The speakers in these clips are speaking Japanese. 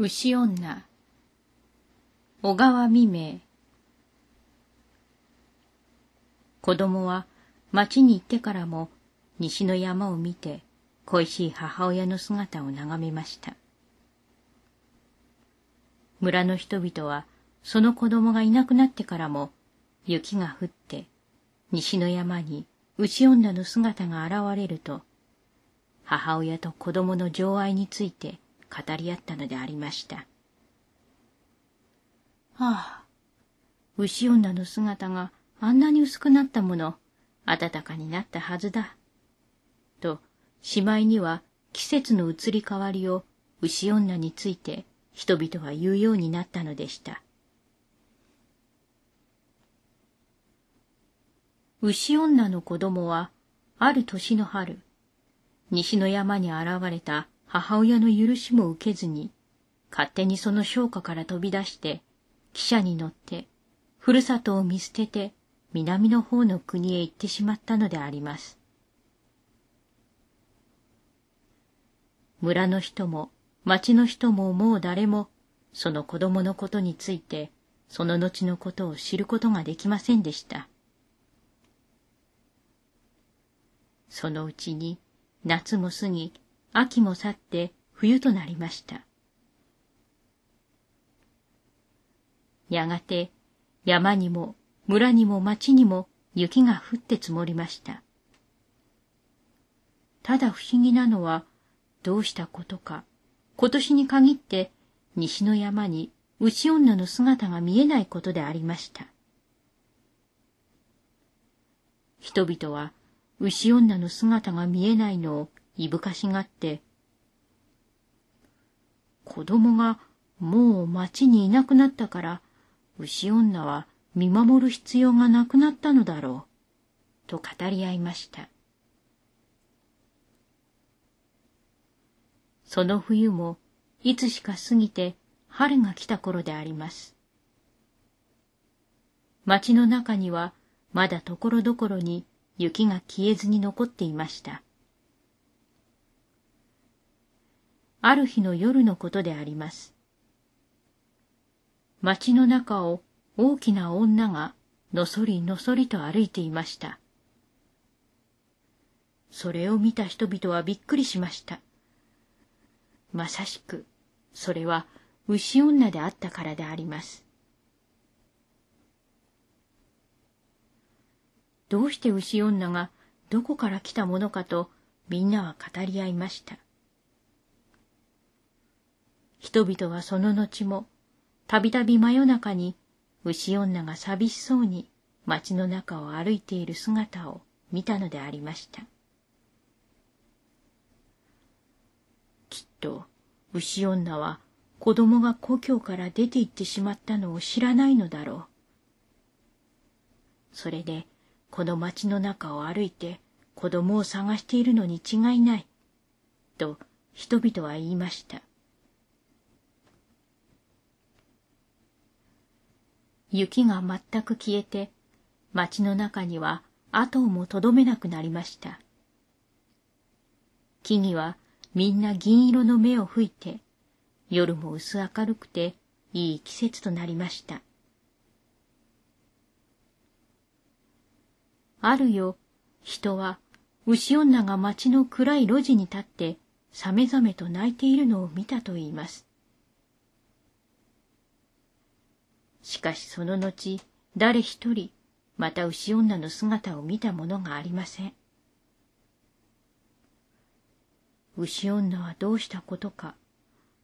牛女小川未明子供は町に行ってからも西の山を見て恋しい母親の姿を眺めました。村の人々はその子供がいなくなってからも雪が降って西の山に牛女の姿が現れると母親と子供の情愛について語り合ったのでありました。ああ、牛女の姿があんなに薄くなったもの、暖かになったはずだ。と、しまいには季節の移り変わりを牛女について人々は言うようになったのでした。牛女の子供は、ある年の春、西の山に現れた母親の許しも受けずに、勝手にその商家から飛び出して、汽車に乗って、ふるさとを見捨てて、南の方の国へ行ってしまったのであります。村の人も町の人ももう誰もその子供のことについてその後のことを知ることができませんでした。そのうちに夏も過ぎ秋も去って冬となりました。やがて山にも村にも町にも雪が降って積もりました。ただ不思議なのはどうしたことか今年に限って西の山に牛女の姿が見えないことでありました。人々は牛女の姿が見えないのをいぶかしがって、子供がもう町にいなくなったから、牛女は見守る必要がなくなったのだろう、と語り合いました。その冬もいつしか過ぎて春が来た頃であります。町の中にはまだところどころに雪が消えずに残っていました。ある日の夜のことであります。町の中を大きな女がのそりのそりと歩いていました。それを見た人々はびっくりしました。まさしく、それは牛女であったからであります。どうして牛女がどこから来たものかとみんなは語り合いました。人々はその後もたびたび真夜中に牛女が寂しそうに街の中を歩いている姿を見たのでありました。きっと牛女は子供が故郷から出て行ってしまったのを知らないのだろう。それでこの町の中を歩いて子供を探しているのに違いない。と人々は言いました。雪が全く消えて町の中には後をもとどめなくなりました。木々はみんな銀色の目を吹いて、夜も薄明るくていい季節となりました。あるよ、人は牛女が町の暗い路地に立ってさめざめと泣いているのを見たと言います。しかしその後、誰一人、また牛女の姿を見た者がありません。牛女はどうしたことか、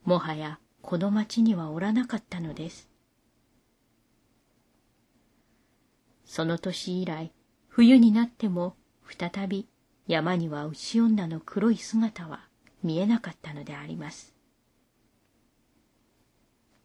もはやこの町にはおらなかったのです。その年以来、冬になっても再び山には牛女の黒い姿は見えなかったのであります。